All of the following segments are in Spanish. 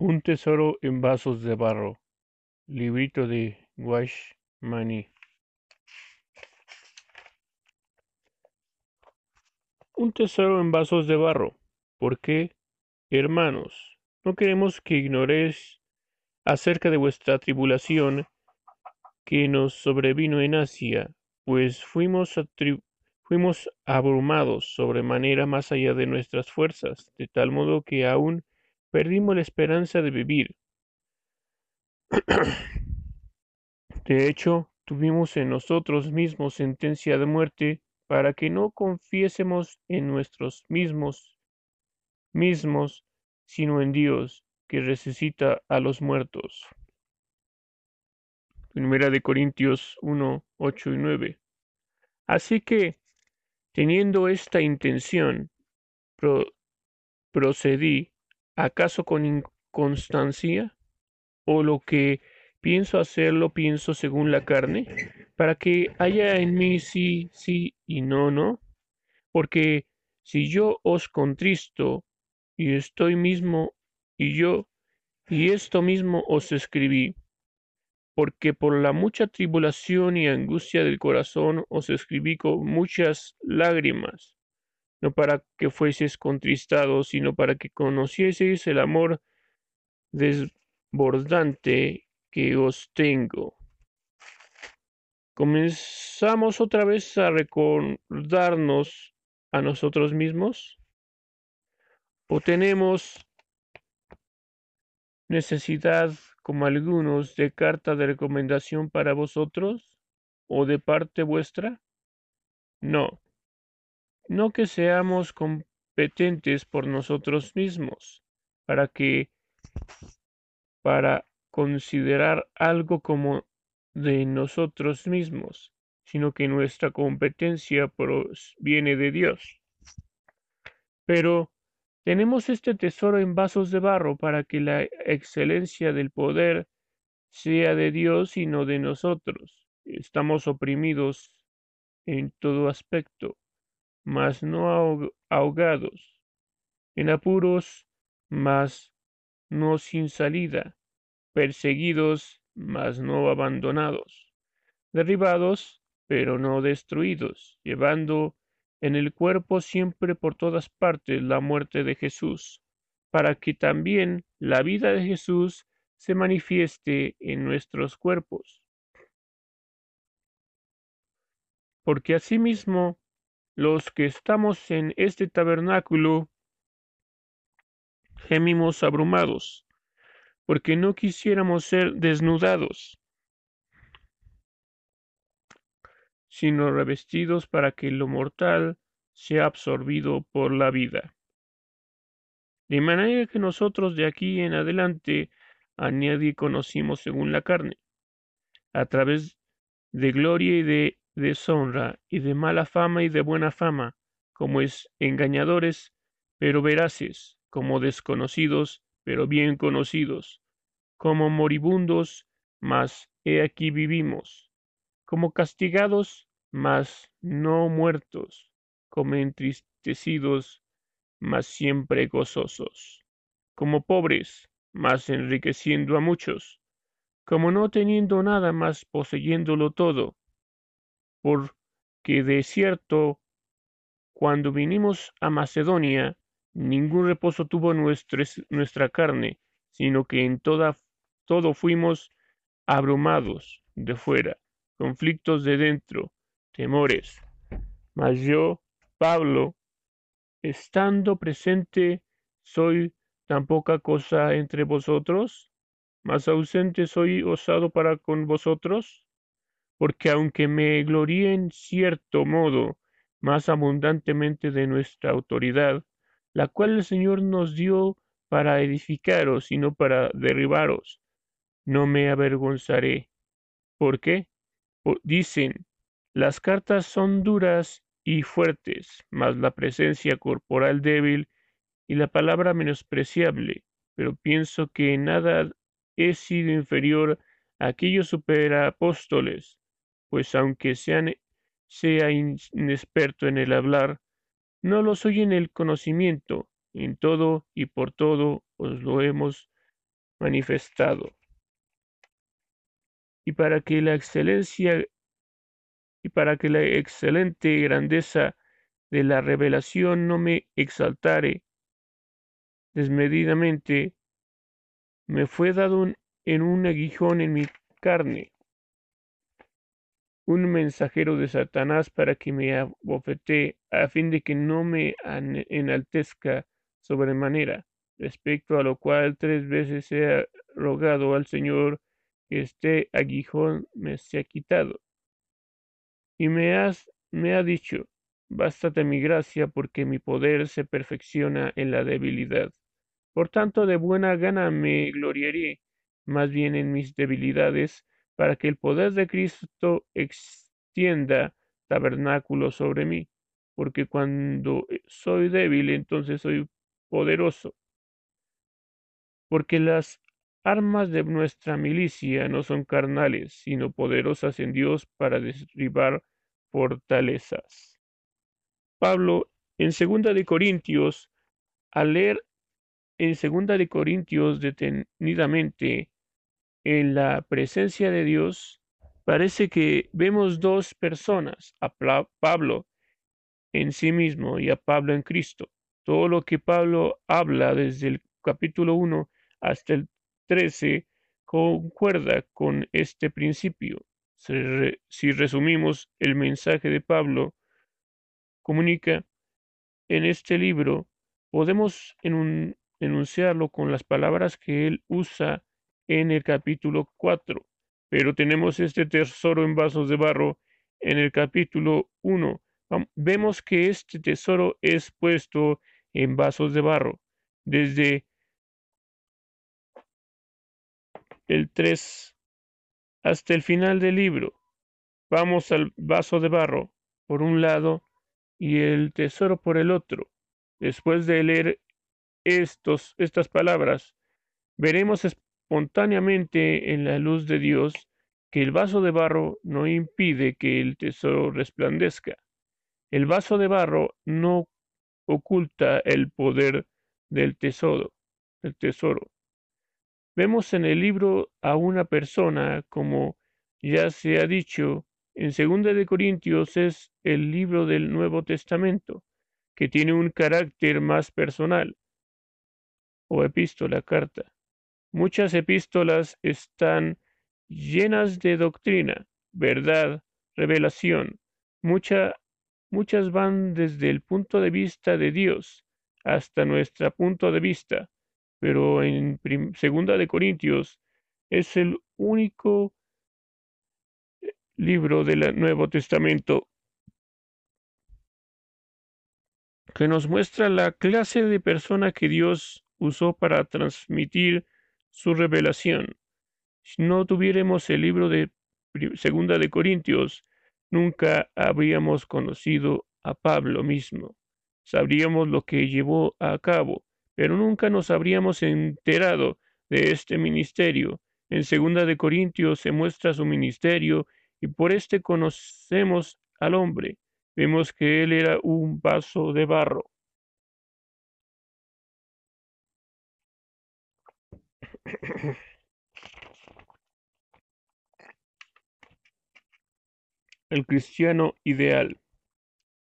Un tesoro en vasos de barro. Librito de Money. Un tesoro en vasos de barro. ¿Por qué, hermanos? No queremos que ignoréis acerca de vuestra tribulación que nos sobrevino en Asia, pues fuimos, fuimos abrumados sobremanera más allá de nuestras fuerzas, de tal modo que aún perdimos la esperanza de vivir. De hecho, tuvimos en nosotros mismos sentencia de muerte para que no confiésemos en nuestros mismos mismos, sino en Dios, que resucita a los muertos. Primera de Corintios 1, 8 y 9. Así que, teniendo esta intención, procedí ¿Acaso con inconstancia? ¿O lo que pienso hacer lo pienso según la carne? Para que haya en mí sí, sí y no, no. Porque si yo os contristo y estoy mismo y yo y esto mismo os escribí, porque por la mucha tribulación y angustia del corazón os escribí con muchas lágrimas no para que fueseis contristados, sino para que conocieseis el amor desbordante que os tengo. ¿Comenzamos otra vez a recordarnos a nosotros mismos? ¿O tenemos necesidad, como algunos, de carta de recomendación para vosotros? ¿O de parte vuestra? No no que seamos competentes por nosotros mismos, para que para considerar algo como de nosotros mismos, sino que nuestra competencia viene de Dios. Pero tenemos este tesoro en vasos de barro para que la excelencia del poder sea de Dios y no de nosotros. Estamos oprimidos en todo aspecto, mas no ahogados, en apuros, mas no sin salida, perseguidos, mas no abandonados, derribados, pero no destruidos, llevando en el cuerpo siempre por todas partes la muerte de Jesús, para que también la vida de Jesús se manifieste en nuestros cuerpos. Porque asimismo los que estamos en este tabernáculo gemimos abrumados, porque no quisiéramos ser desnudados, sino revestidos para que lo mortal sea absorbido por la vida. De manera que nosotros de aquí en adelante a nadie conocimos según la carne. A través de gloria y de deshonra y de mala fama y de buena fama, como es engañadores, pero veraces, como desconocidos, pero bien conocidos, como moribundos, mas he aquí vivimos, como castigados, mas no muertos, como entristecidos, mas siempre gozosos, como pobres, mas enriqueciendo a muchos, como no teniendo nada más poseyéndolo todo, porque de cierto, cuando vinimos a Macedonia, ningún reposo tuvo nuestra carne, sino que en toda, todo fuimos abrumados de fuera, conflictos de dentro, temores. Mas yo, Pablo, estando presente, soy tan poca cosa entre vosotros, más ausente soy osado para con vosotros porque aunque me gloríe en cierto modo más abundantemente de nuestra autoridad, la cual el Señor nos dio para edificaros y no para derribaros, no me avergonzaré. ¿Por qué? dicen, las cartas son duras y fuertes, mas la presencia corporal débil y la palabra menospreciable, pero pienso que nada he sido inferior a aquellos superapóstoles, pues aunque sea inexperto en el hablar, no lo soy en el conocimiento, en todo y por todo os lo hemos manifestado. Y para que la excelencia y para que la excelente grandeza de la revelación no me exaltare desmedidamente, me fue dado en un aguijón en mi carne, un mensajero de Satanás para que me abofetee, a fin de que no me enaltezca sobremanera, respecto a lo cual tres veces he rogado al Señor que este aguijón me sea quitado. Y me, has, me ha dicho, bástate mi gracia, porque mi poder se perfecciona en la debilidad. Por tanto, de buena gana me gloriaré más bien en mis debilidades, para que el poder de Cristo extienda tabernáculo sobre mí, porque cuando soy débil, entonces soy poderoso. Porque las armas de nuestra milicia no son carnales, sino poderosas en Dios para derribar fortalezas. Pablo, en segunda de Corintios, al leer en segunda de Corintios detenidamente en la presencia de Dios, parece que vemos dos personas, a Pablo en sí mismo y a Pablo en Cristo. Todo lo que Pablo habla desde el capítulo 1 hasta el 13 concuerda con este principio. Si resumimos el mensaje de Pablo, comunica en este libro, podemos enunciarlo con las palabras que él usa en el capítulo 4, pero tenemos este tesoro en vasos de barro en el capítulo 1. Vemos que este tesoro es puesto en vasos de barro desde el 3 hasta el final del libro. Vamos al vaso de barro por un lado y el tesoro por el otro. Después de leer estos, estas palabras, veremos espontáneamente en la luz de Dios que el vaso de barro no impide que el tesoro resplandezca. El vaso de barro no oculta el poder del tesoro, del tesoro. Vemos en el libro a una persona, como ya se ha dicho, en 2 de Corintios es el libro del Nuevo Testamento, que tiene un carácter más personal, o epístola, carta. Muchas epístolas están llenas de doctrina, verdad, revelación. muchas van desde el punto de vista de Dios hasta nuestro punto de vista, pero en segunda de Corintios es el único libro del Nuevo Testamento que nos muestra la clase de persona que Dios usó para transmitir su revelación. Si no tuviéramos el libro de Segunda de Corintios, nunca habríamos conocido a Pablo mismo. Sabríamos lo que llevó a cabo, pero nunca nos habríamos enterado de este ministerio. En Segunda de Corintios se muestra su ministerio y por este conocemos al hombre. Vemos que él era un vaso de barro. El cristiano ideal.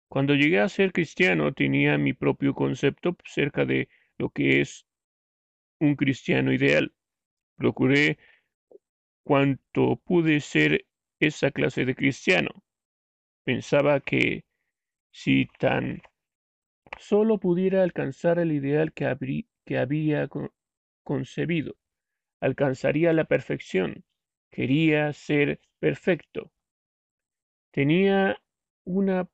Cuando llegué a ser cristiano tenía mi propio concepto cerca de lo que es un cristiano ideal. Procuré cuanto pude ser esa clase de cristiano. Pensaba que si tan solo pudiera alcanzar el ideal que, que había concebido, alcanzaría la perfección. Quería ser perfecto. Tenía una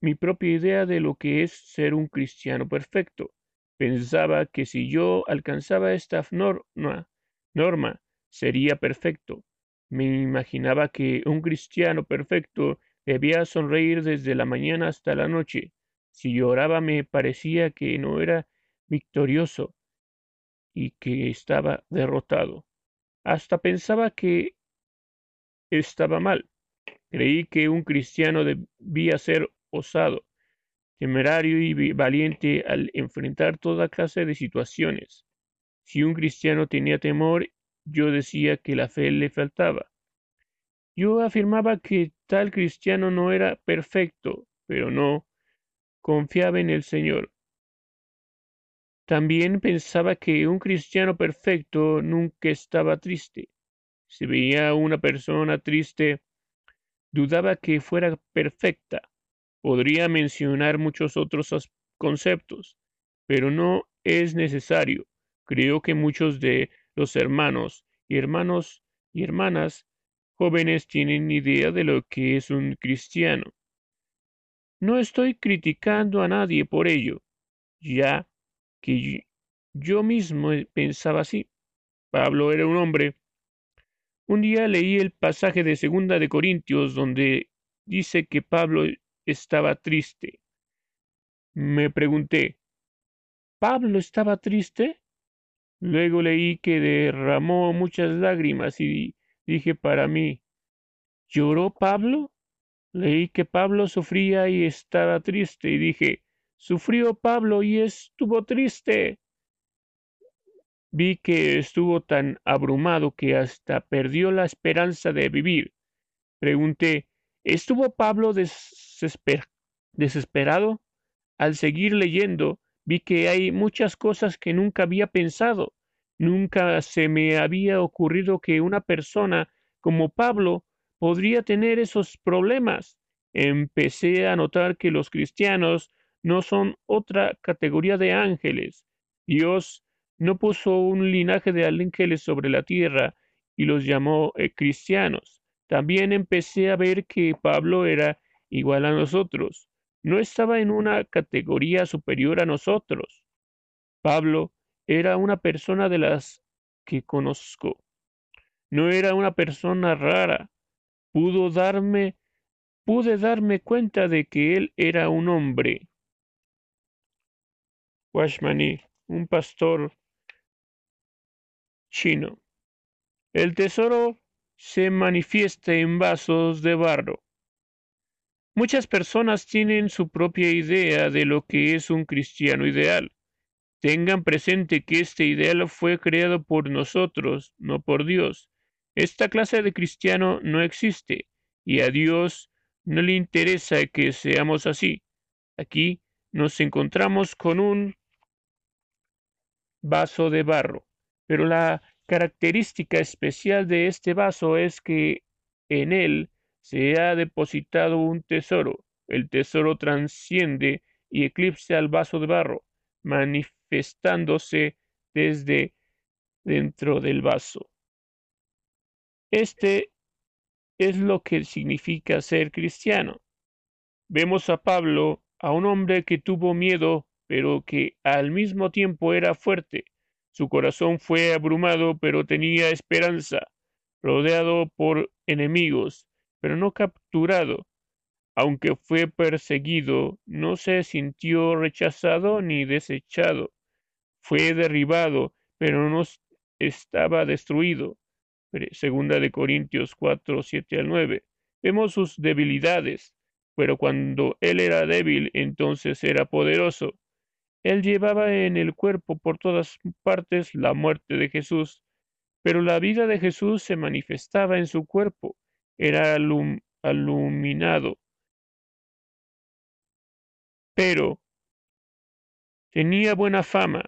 mi propia idea de lo que es ser un cristiano perfecto. Pensaba que si yo alcanzaba esta norma, norma sería perfecto. Me imaginaba que un cristiano perfecto debía sonreír desde la mañana hasta la noche. Si lloraba me parecía que no era victorioso, y que estaba derrotado. Hasta pensaba que estaba mal. Creí que un cristiano debía ser osado, temerario y valiente al enfrentar toda clase de situaciones. Si un cristiano tenía temor, yo decía que la fe le faltaba. Yo afirmaba que tal cristiano no era perfecto, pero no confiaba en el Señor. También pensaba que un cristiano perfecto nunca estaba triste. Si veía a una persona triste, dudaba que fuera perfecta. Podría mencionar muchos otros conceptos, pero no es necesario. Creo que muchos de los hermanos y hermanos y hermanas jóvenes tienen idea de lo que es un cristiano. No estoy criticando a nadie por ello, ya que yo mismo pensaba así. Pablo era un hombre. Un día leí el pasaje de Segunda de Corintios donde dice que Pablo estaba triste. Me pregunté, ¿Pablo estaba triste? Luego leí que derramó muchas lágrimas y dije para mí, ¿lloró Pablo? Leí que Pablo sufría y estaba triste y dije, Sufrió Pablo y estuvo triste. Vi que estuvo tan abrumado que hasta perdió la esperanza de vivir. Pregunté, ¿estuvo Pablo desesperado? Al seguir leyendo, vi que hay muchas cosas que nunca había pensado. Nunca se me había ocurrido que una persona como Pablo podría tener esos problemas. Empecé a notar que los cristianos no son otra categoría de ángeles. Dios no puso un linaje de ángeles sobre la tierra y los llamó eh, cristianos. También empecé a ver que Pablo era igual a nosotros. No estaba en una categoría superior a nosotros. Pablo era una persona de las que conozco. No era una persona rara. Pudo darme, pude darme cuenta de que él era un hombre. Washmani, un pastor chino. El tesoro se manifiesta en vasos de barro. Muchas personas tienen su propia idea de lo que es un cristiano ideal. Tengan presente que este ideal fue creado por nosotros, no por Dios. Esta clase de cristiano no existe, y a Dios no le interesa que seamos así. Aquí nos encontramos con un vaso de barro. Pero la característica especial de este vaso es que en él se ha depositado un tesoro. El tesoro transciende y eclipsa al vaso de barro, manifestándose desde dentro del vaso. Este es lo que significa ser cristiano. Vemos a Pablo, a un hombre que tuvo miedo pero que al mismo tiempo era fuerte. Su corazón fue abrumado, pero tenía esperanza, rodeado por enemigos, pero no capturado. Aunque fue perseguido, no se sintió rechazado ni desechado. Fue derribado, pero no estaba destruido. Segunda de Corintios 4, 7 al 9. Vemos sus debilidades, pero cuando él era débil, entonces era poderoso. Él llevaba en el cuerpo por todas partes la muerte de Jesús, pero la vida de Jesús se manifestaba en su cuerpo, era alum aluminado. Pero tenía buena fama,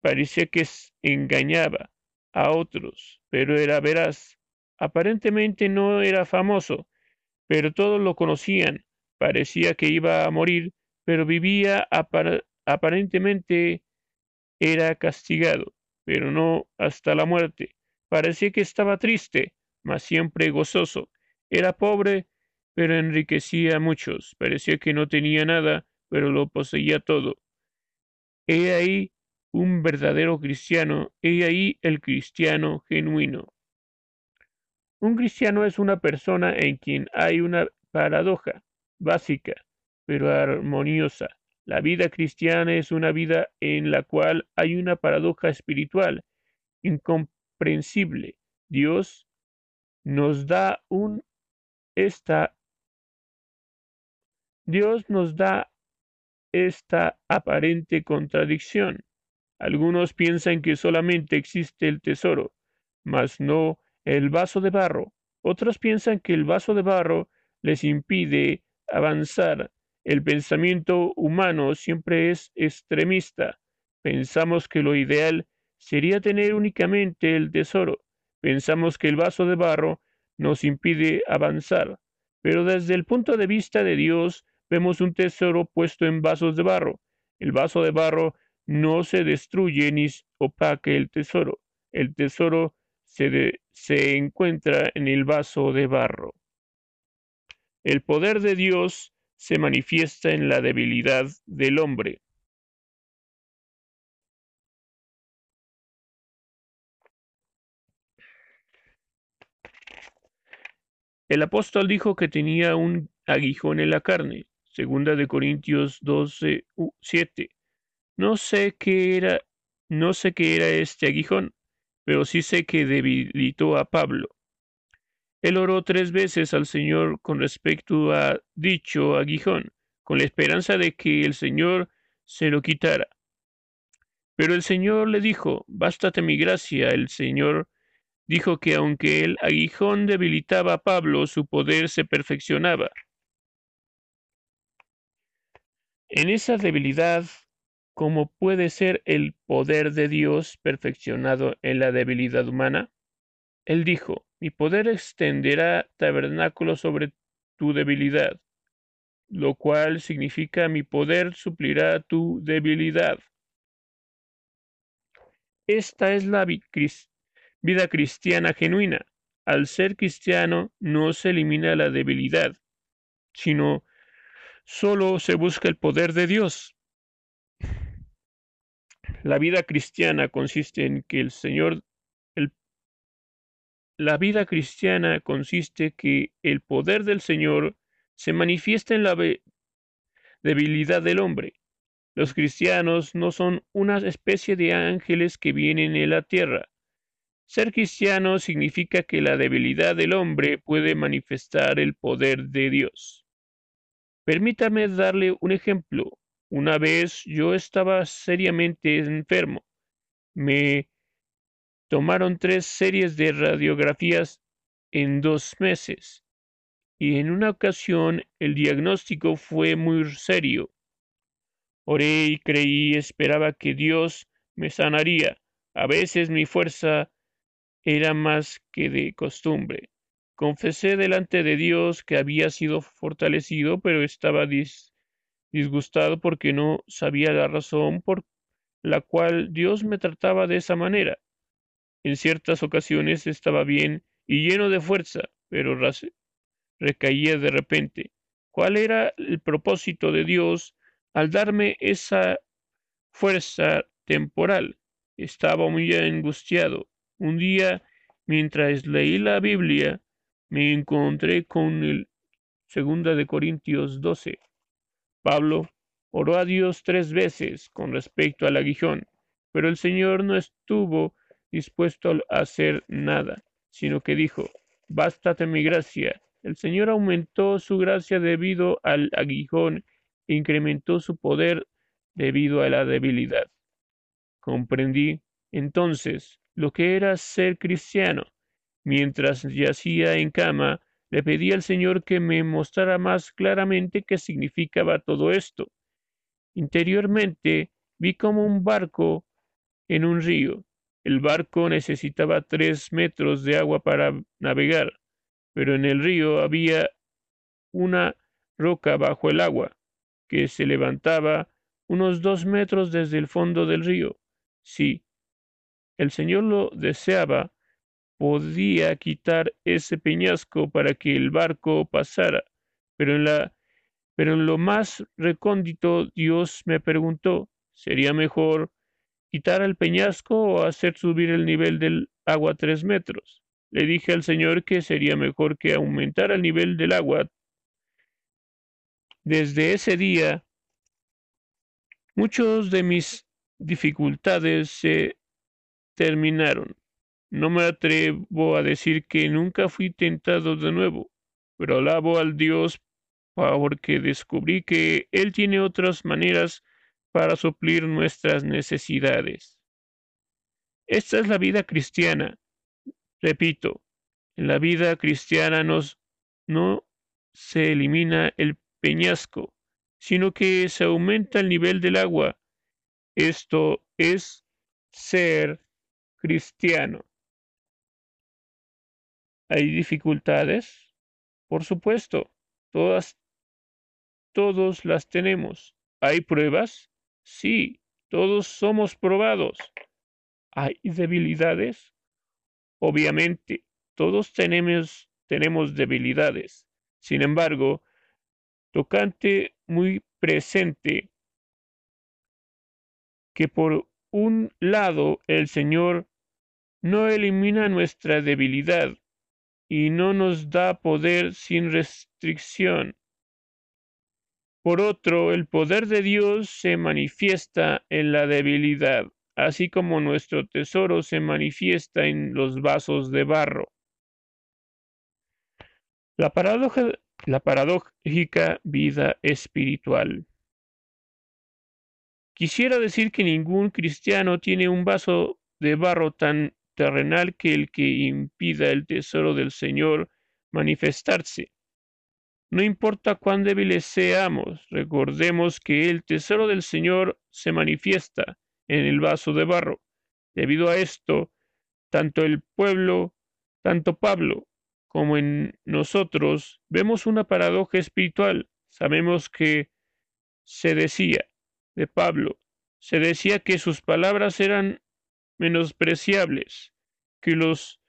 parecía que engañaba a otros, pero era veraz. Aparentemente no era famoso, pero todos lo conocían. Parecía que iba a morir, pero vivía Aparentemente era castigado, pero no hasta la muerte. Parecía que estaba triste, mas siempre gozoso. Era pobre, pero enriquecía a muchos. Parecía que no tenía nada, pero lo poseía todo. He ahí un verdadero cristiano, he ahí el cristiano genuino. Un cristiano es una persona en quien hay una paradoja básica, pero armoniosa. La vida cristiana es una vida en la cual hay una paradoja espiritual incomprensible. Dios nos da un esta Dios nos da esta aparente contradicción. Algunos piensan que solamente existe el tesoro, mas no el vaso de barro. Otros piensan que el vaso de barro les impide avanzar. El pensamiento humano siempre es extremista. Pensamos que lo ideal sería tener únicamente el tesoro. Pensamos que el vaso de barro nos impide avanzar. Pero desde el punto de vista de Dios, vemos un tesoro puesto en vasos de barro. El vaso de barro no se destruye ni opaque el tesoro. El tesoro se, se encuentra en el vaso de barro. El poder de Dios se manifiesta en la debilidad del hombre. El apóstol dijo que tenía un aguijón en la carne, segunda de Corintios 12, 7. No sé qué era, no sé qué era este aguijón, pero sí sé que debilitó a Pablo. Él oró tres veces al Señor con respecto a dicho aguijón, con la esperanza de que el Señor se lo quitara. Pero el Señor le dijo, Bástate mi gracia. El Señor dijo que aunque el aguijón debilitaba a Pablo, su poder se perfeccionaba. En esa debilidad ¿Cómo puede ser el poder de Dios perfeccionado en la debilidad humana? Él dijo, mi poder extenderá tabernáculo sobre tu debilidad, lo cual significa mi poder suplirá tu debilidad. Esta es la vida cristiana genuina. Al ser cristiano no se elimina la debilidad, sino solo se busca el poder de Dios. La vida cristiana consiste en que el Señor la vida cristiana consiste que el poder del Señor se manifiesta en la debilidad del hombre. Los cristianos no son una especie de ángeles que vienen en la tierra. Ser cristiano significa que la debilidad del hombre puede manifestar el poder de Dios. Permítame darle un ejemplo. Una vez yo estaba seriamente enfermo. Me tomaron tres series de radiografías en dos meses y en una ocasión el diagnóstico fue muy serio. Oré y creí, esperaba que Dios me sanaría. A veces mi fuerza era más que de costumbre. Confesé delante de Dios que había sido fortalecido, pero estaba dis disgustado porque no sabía la razón por la cual Dios me trataba de esa manera. En ciertas ocasiones estaba bien y lleno de fuerza, pero recaía de repente. ¿Cuál era el propósito de Dios al darme esa fuerza temporal? Estaba muy angustiado. Un día, mientras leí la Biblia, me encontré con el segunda de Corintios 12. Pablo oró a Dios tres veces con respecto al aguijón, pero el Señor no estuvo dispuesto a hacer nada, sino que dijo, Bástate mi gracia. El Señor aumentó su gracia debido al aguijón e incrementó su poder debido a la debilidad. Comprendí entonces lo que era ser cristiano. Mientras yacía en cama, le pedí al Señor que me mostrara más claramente qué significaba todo esto. Interiormente vi como un barco en un río. El barco necesitaba tres metros de agua para navegar, pero en el río había una roca bajo el agua, que se levantaba unos dos metros desde el fondo del río. Sí, el Señor lo deseaba, podía quitar ese peñasco para que el barco pasara, pero en la pero en lo más recóndito Dios me preguntó, ¿sería mejor quitar el peñasco o hacer subir el nivel del agua tres metros? Le dije al Señor que sería mejor que aumentara el nivel del agua. Desde ese día, muchos de mis dificultades se terminaron. No me atrevo a decir que nunca fui tentado de nuevo, pero alabo al Dios porque descubrí que Él tiene otras maneras para suplir nuestras necesidades. Esta es la vida cristiana. Repito, en la vida cristiana no se elimina el peñasco, sino que se aumenta el nivel del agua. Esto es ser cristiano. ¿Hay dificultades? Por supuesto, todas, todos las tenemos. ¿Hay pruebas? Sí, todos somos probados. ¿Hay debilidades? Obviamente, todos tenemos, tenemos debilidades. Sin embargo, tocante muy presente que por un lado el Señor no elimina nuestra debilidad y no nos da poder sin restricción. Por otro, el poder de Dios se manifiesta en la debilidad, así como nuestro tesoro se manifiesta en los vasos de barro. La, paradoja, la paradójica vida espiritual. Quisiera decir que ningún cristiano tiene un vaso de barro tan terrenal que el que impida el tesoro del Señor manifestarse. No importa cuán débiles seamos, recordemos que el tesoro del Señor se manifiesta en el vaso de barro. Debido a esto, tanto el pueblo, tanto Pablo como en nosotros, vemos una paradoja espiritual. Sabemos que se decía de Pablo, se decía que sus palabras eran menospreciables, que los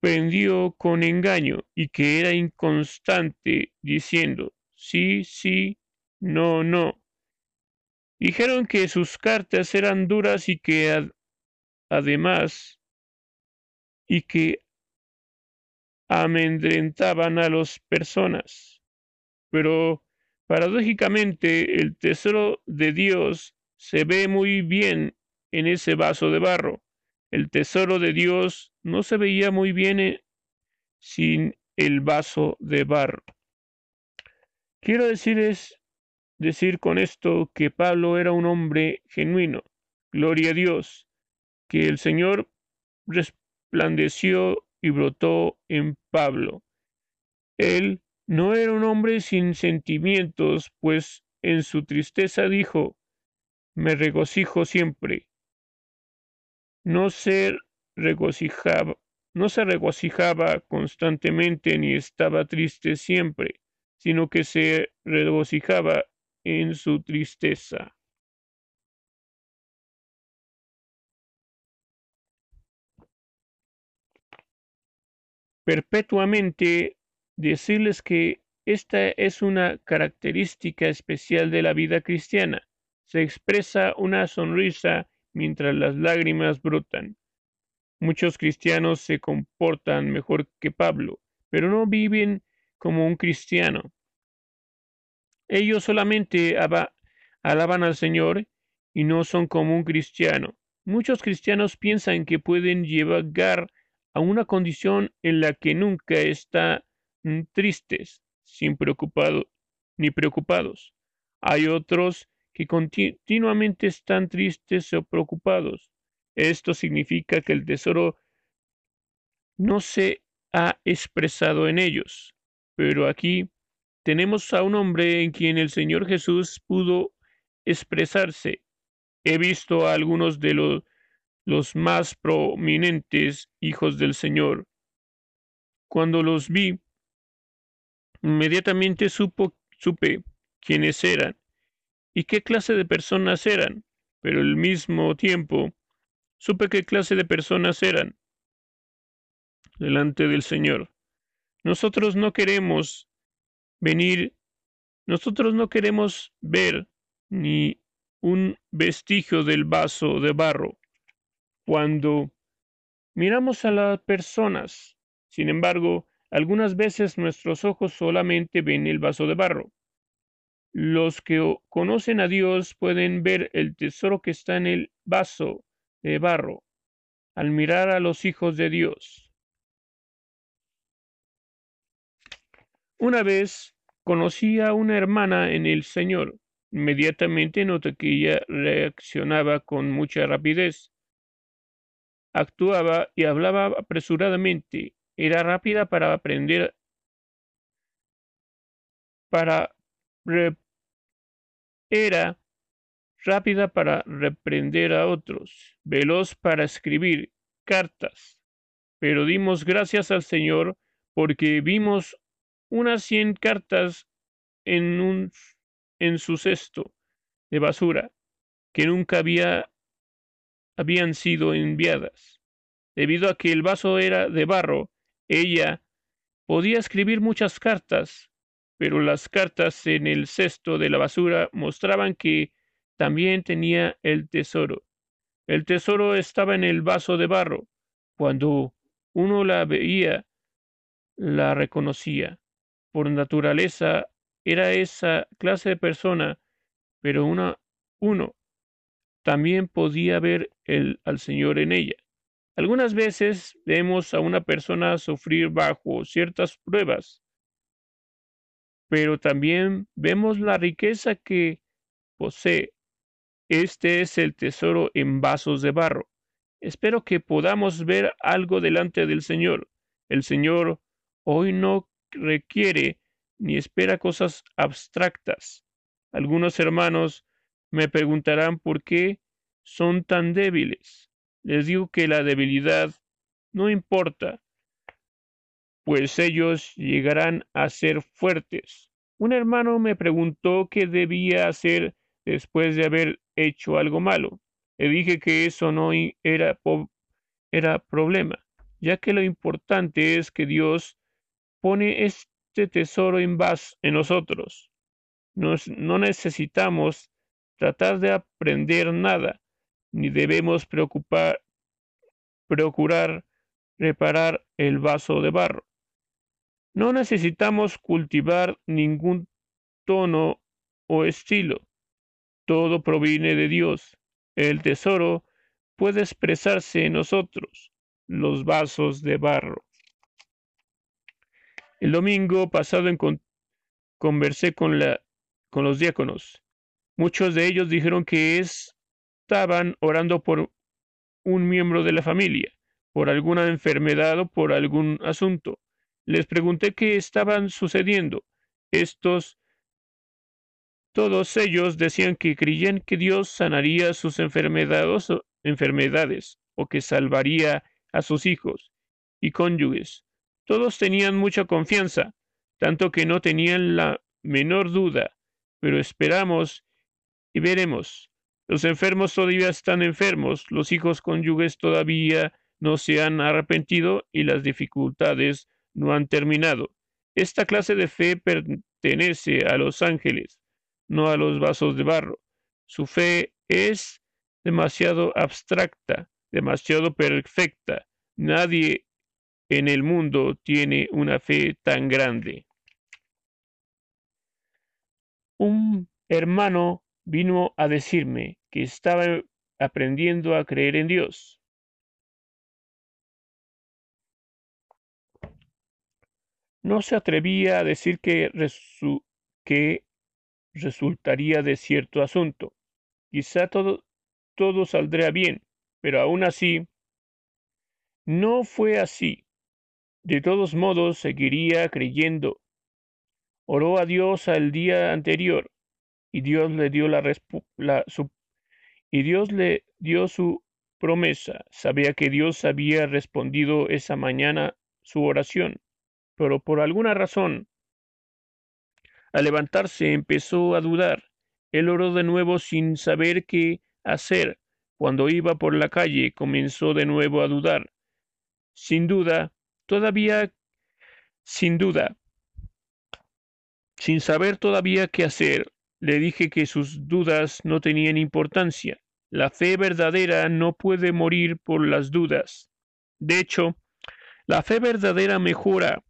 prendió con engaño y que era inconstante diciendo sí, sí, no, no. Dijeron que sus cartas eran duras y que además y que amedrentaban a las personas. Pero paradójicamente el tesoro de Dios se ve muy bien en ese vaso de barro. El tesoro de Dios no se veía muy bien eh, sin el vaso de barro. Quiero decir es decir con esto que Pablo era un hombre genuino. Gloria a Dios, que el Señor resplandeció y brotó en Pablo. Él no era un hombre sin sentimientos, pues en su tristeza dijo, me regocijo siempre no se regocijaba, no se regocijaba constantemente ni estaba triste siempre, sino que se regocijaba en su tristeza. Perpetuamente decirles que esta es una característica especial de la vida cristiana. Se expresa una sonrisa mientras las lágrimas brotan. Muchos cristianos se comportan mejor que Pablo, pero no viven como un cristiano. Ellos solamente alaban al Señor y no son como un cristiano. Muchos cristianos piensan que pueden llegar a una condición en la que nunca están tristes, sin preocupado, ni preocupados. Hay otros que continuamente están tristes o preocupados. Esto significa que el tesoro no se ha expresado en ellos. Pero aquí tenemos a un hombre en quien el Señor Jesús pudo expresarse. He visto a algunos de los, los más prominentes hijos del Señor. Cuando los vi, inmediatamente supo, supe quiénes eran y qué clase de personas eran, pero al mismo tiempo supe qué clase de personas eran delante del Señor. Nosotros no queremos venir, nosotros no queremos ver ni un vestigio del vaso de barro cuando miramos a las personas. Sin embargo, algunas veces nuestros ojos solamente ven el vaso de barro. Los que conocen a Dios pueden ver el tesoro que está en el vaso de barro al mirar a los hijos de Dios. Una vez conocí a una hermana en el Señor Inmediatamente noté que ella reaccionaba con mucha rapidez. Actuaba y hablaba apresuradamente. Era rápida para aprender para era rápida para reprender a otros, veloz para escribir cartas. Pero dimos gracias al Señor porque vimos unas cien cartas en, un, en su cesto de basura que nunca había, habían sido enviadas. Debido a que el vaso era de barro, ella podía escribir muchas cartas, pero las cartas en el cesto de la basura mostraban que también tenía el tesoro. El tesoro estaba en el vaso de barro. Cuando uno la veía, la reconocía. Por naturaleza era esa clase de persona, pero una, uno también podía ver al Señor en ella. Algunas veces vemos a una persona sufrir bajo ciertas pruebas, pero también vemos la riqueza que posee. Este es el tesoro en vasos de barro. Espero que podamos ver algo delante del Señor. El Señor hoy no requiere ni espera cosas abstractas. Algunos hermanos me preguntarán por qué son tan débiles. Les digo que la debilidad no importa, pues ellos llegarán a ser fuertes. Un hermano me preguntó qué debía hacer después de haber hecho algo malo. Le dije que eso no era, problema, ya que lo importante es que Dios pone este tesoro en, en nosotros. no necesitamos tratar de aprender nada, ni debemos preocupar, procurar reparar el vaso de barro. No necesitamos cultivar ningún tono o estilo. Todo proviene de Dios. El tesoro puede expresarse en nosotros, los vasos de barro. El domingo pasado conversé con, los diáconos. Muchos de ellos dijeron que estaban orando por un miembro de la familia, por alguna enfermedad o por algún asunto. Les pregunté qué estaban sucediendo. Estos, todos ellos decían que creían que Dios sanaría sus enfermedades, enfermedades o que salvaría a sus hijos y cónyuges. Todos tenían mucha confianza, tanto que no tenían la menor duda, pero esperamos y veremos. Los enfermos todavía están enfermos, los hijos cónyuges todavía no se han arrepentido y las dificultades no han terminado. Esta clase de fe pertenece a los ángeles, no a los vasos de barro. Su fe es demasiado abstracta, demasiado perfecta. Nadie en el mundo tiene una fe tan grande. Un hermano vino a decirme que estaba aprendiendo a creer en Dios. No se atrevía a decir que, resultaría de cierto asunto. Quizá todo, todo saldría bien, pero aún así no fue así. De todos modos, seguiría creyendo. Oró a Dios al día anterior y Dios le dio la, la y Dios le dio su promesa. Sabía que Dios había respondido esa mañana su oración pero por alguna razón, al levantarse empezó a dudar. Él oró de nuevo sin saber qué hacer. Cuando iba por la calle comenzó de nuevo a dudar. Sin duda, todavía, sin duda, sin saber todavía qué hacer, le dije que sus dudas no tenían importancia. La fe verdadera no puede morir por las dudas. De hecho, la fe verdadera mejora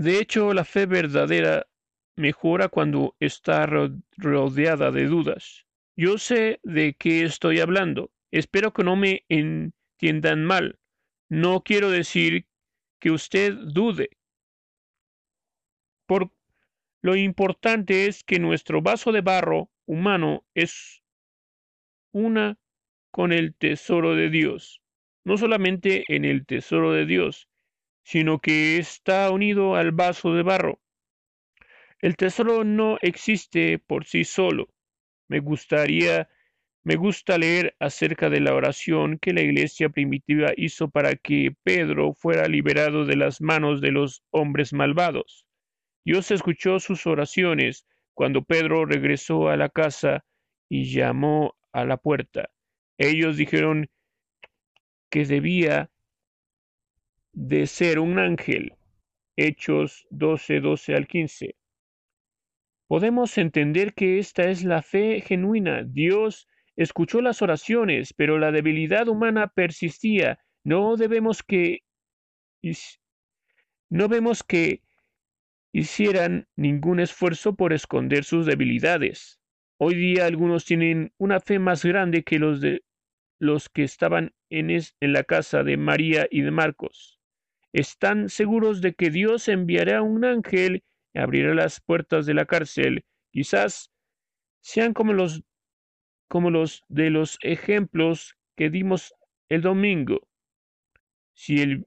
De hecho, la fe verdadera mejora cuando está rodeada de dudas. Yo sé de qué estoy hablando. Espero que no me entiendan mal. No quiero decir que usted dude. Por, Lo importante es que nuestro vaso de barro humano es una con el tesoro de Dios, no solamente en el tesoro de Dios, sino que está unido al vaso de barro. El tesoro no existe por sí solo. Me gustaría, me gusta leer acerca de la oración que la iglesia primitiva hizo para que Pedro fuera liberado de las manos de los hombres malvados. Dios escuchó sus oraciones cuando Pedro regresó a la casa y llamó a la puerta. Ellos dijeron que debía de ser un ángel. Hechos 12, 12 al 15. Podemos entender que esta es la fe genuina. Dios escuchó las oraciones, pero la debilidad humana persistía. No debemos que no vemos que hicieran ningún esfuerzo por esconder sus debilidades. Hoy día algunos tienen una fe más grande que los de los que estaban en, en la casa de María y de Marcos. Están seguros de que Dios enviará un ángel abrirá las puertas de la cárcel. Quizás sean como los, como los de los ejemplos que dimos el domingo. Si el,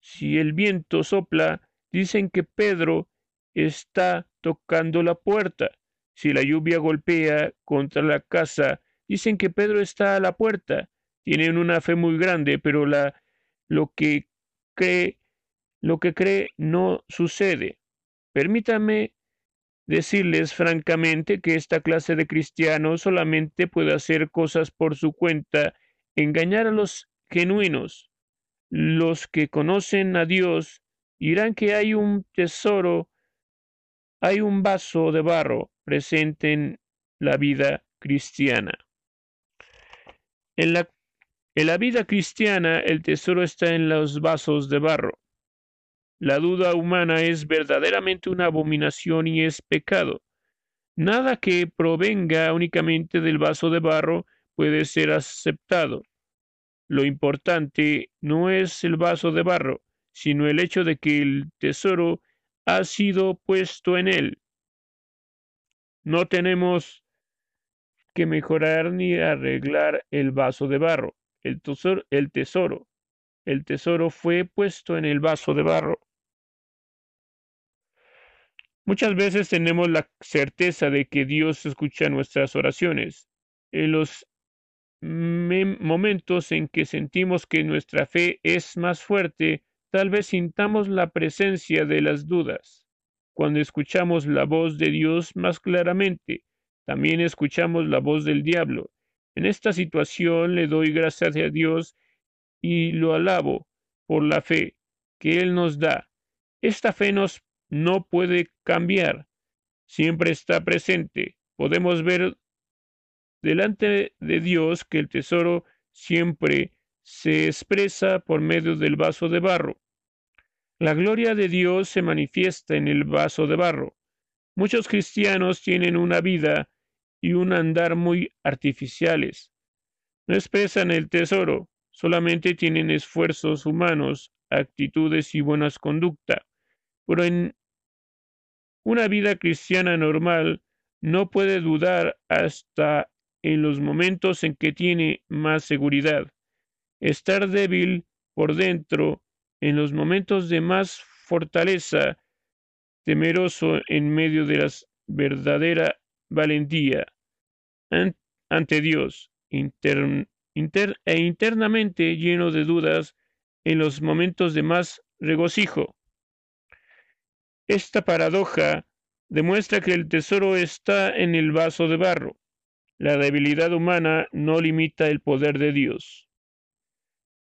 si el viento sopla, dicen que Pedro está tocando la puerta. Si la lluvia golpea contra la casa, dicen que Pedro está a la puerta. Tienen una fe muy grande, pero la, lo que cree, lo que cree no sucede. Permítame decirles francamente que esta clase de cristianos solamente puede hacer cosas por su cuenta, engañar a los genuinos. Los que conocen a Dios dirán que hay un tesoro, hay un vaso de barro presente en la vida cristiana. En la, en la vida cristiana el tesoro está en los vasos de barro. La duda humana es verdaderamente una abominación y es pecado. Nada que provenga únicamente del vaso de barro puede ser aceptado. Lo importante no es el vaso de barro, sino el hecho de que el tesoro ha sido puesto en él. No tenemos que mejorar ni arreglar el vaso de barro. El tesoro, el tesoro, el tesoro fue puesto en el vaso de barro. Muchas veces tenemos la certeza de que Dios escucha nuestras oraciones. En los momentos en que sentimos que nuestra fe es más fuerte, tal vez sintamos la presencia de las dudas. Cuando escuchamos la voz de Dios más claramente, también escuchamos la voz del diablo. En esta situación le doy gracias a Dios y lo alabo por la fe que Él nos da. Esta fe nos no puede cambiar, siempre está presente. Podemos ver delante de Dios que el tesoro siempre se expresa por medio del vaso de barro. La gloria de Dios se manifiesta en el vaso de barro. Muchos cristianos tienen una vida y un andar muy artificiales. No expresan el tesoro, solamente tienen esfuerzos humanos, actitudes y buenas conducta. Pero en una vida cristiana normal no puede dudar hasta en los momentos en que tiene más seguridad. Estar débil por dentro en los momentos de más fortaleza, temeroso en medio de la verdadera valentía ante Dios, e internamente lleno de dudas en los momentos de más regocijo. Esta paradoja demuestra que el tesoro está en el vaso de barro. La debilidad humana no limita el poder de Dios.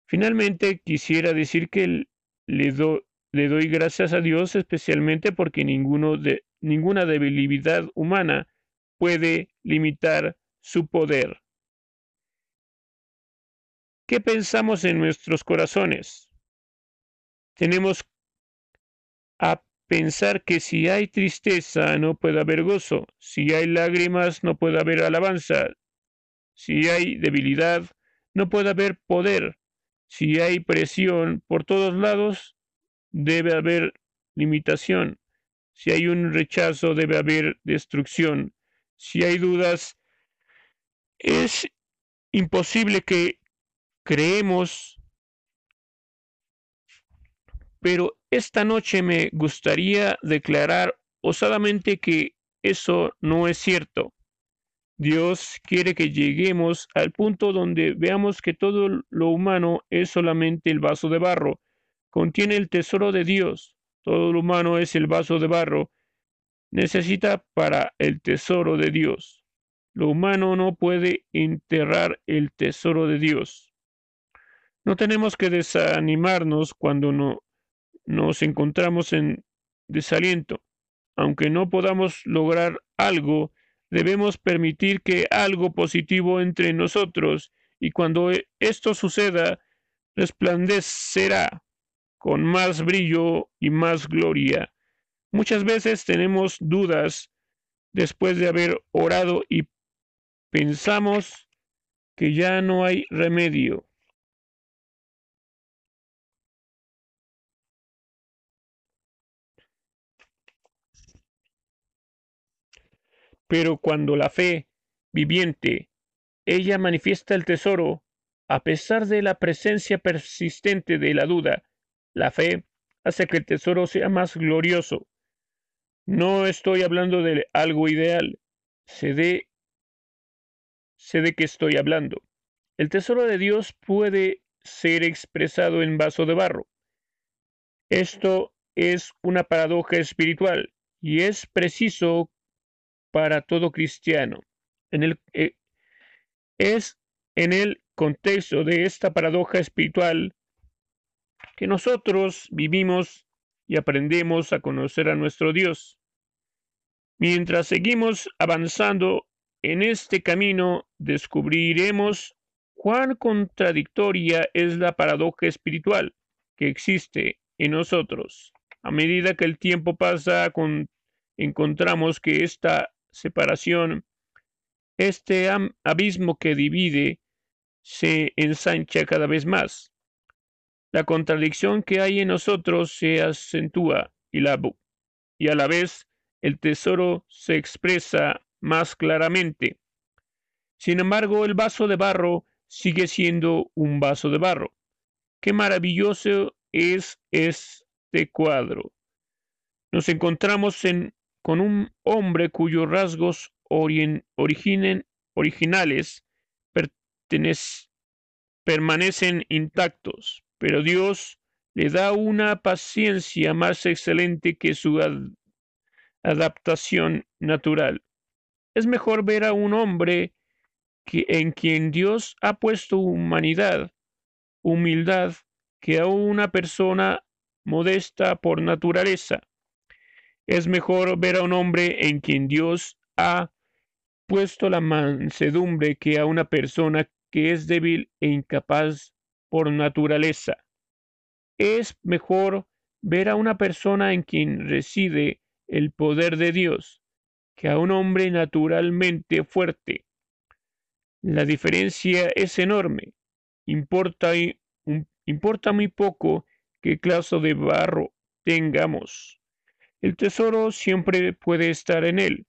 Finalmente, quisiera decir que le, doy gracias a Dios especialmente porque ninguna debilidad humana puede limitar su poder. ¿Qué pensamos en nuestros corazones? Tenemos a pensar que si hay tristeza no puede haber gozo, si hay lágrimas no puede haber alabanza, si hay debilidad no puede haber poder, si hay presión por todos lados debe haber limitación, Si hay un rechazo, debe haber destrucción. Si hay dudas, es imposible que creemos. Pero esta noche me gustaría declarar osadamente que eso no es cierto. Dios quiere que lleguemos al punto donde veamos que todo lo humano es solamente el vaso de barro, contiene el tesoro de Dios. Todo lo humano es el vaso de barro, necesita para el tesoro de Dios. Lo humano no puede enterrar el tesoro de Dios. No tenemos que desanimarnos cuando no, nos encontramos en desaliento. Aunque no podamos lograr algo, debemos permitir que algo positivo entre nosotros y cuando e, esto suceda, resplandecerá con más brillo y más gloria. Muchas veces tenemos dudas después de haber orado y pensamos que ya no hay remedio. Pero cuando la fe viviente, ella manifiesta el tesoro, a pesar de la presencia persistente de la duda, la fe hace que el tesoro sea más glorioso. No estoy hablando de algo ideal, sé de, sé de qué estoy hablando. El tesoro de Dios puede ser expresado en vaso de barro. Esto es una paradoja espiritual y es preciso para todo cristiano. En el, eh, es en el contexto de esta paradoja espiritual que nosotros vivimos y aprendemos a conocer a nuestro Dios. Mientras seguimos avanzando en este camino, descubriremos cuán contradictoria es la paradoja espiritual que existe en nosotros. A medida que el tiempo pasa, encontramos que esta separación, este abismo que divide, se ensancha cada vez más. La contradicción que hay en nosotros se acentúa y, la, y a la vez el tesoro se expresa más claramente. Sin embargo, el vaso de barro sigue siendo un vaso de barro. Qué maravilloso es este cuadro. Nos encontramos en con un hombre cuyos rasgos originales permanecen intactos, pero Dios le da una paciencia más excelente que su adaptación natural. Es mejor ver a un hombre que, en quien Dios ha puesto humanidad, humildad, que a una persona modesta por naturaleza. Es mejor ver a un hombre en quien Dios ha puesto la mansedumbre que a una persona que es débil e incapaz por naturaleza. Es mejor ver a una persona en quien reside el poder de Dios que a un hombre naturalmente fuerte. La diferencia es enorme. Importa, muy poco qué clase de barro tengamos. El tesoro siempre puede estar en él.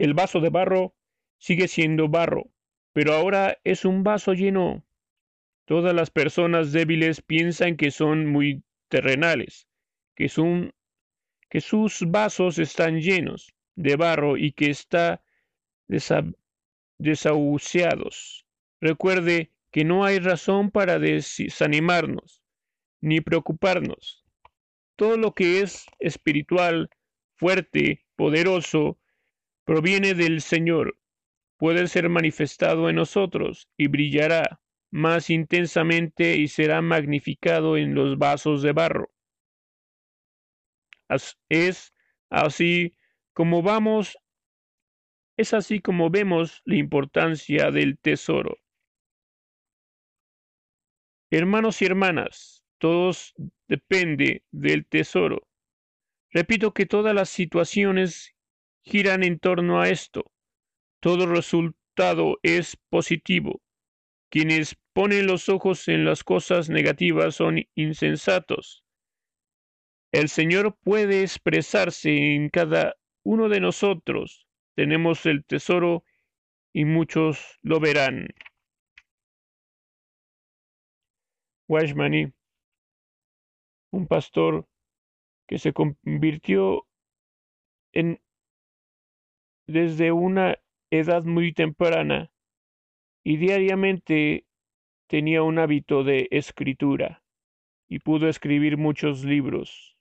El vaso de barro sigue siendo barro, pero ahora es un vaso lleno. Todas las personas débiles piensan que son muy terrenales, que, son, que sus vasos están llenos de barro y que está desahuciados. Recuerde que no hay razón para desanimarnos ni preocuparnos. Todo lo que es espiritual, fuerte, poderoso, proviene del Señor, puede ser manifestado en nosotros y brillará más intensamente y será magnificado en los vasos de barro. Es así como vamos es así como vemos la importancia del tesoro. Hermanos y hermanas, todos depende del tesoro. Repito que todas las situaciones giran en torno a esto. Todo resulta resultado es positivo. Quienes ponen los ojos en las cosas negativas son insensatos. El Señor puede expresarse en cada uno de nosotros. Tenemos el tesoro y muchos lo verán. Washmani, un pastor que se convirtió en desde una edad muy temprana y diariamente tenía un hábito de escritura y pudo escribir muchos libros.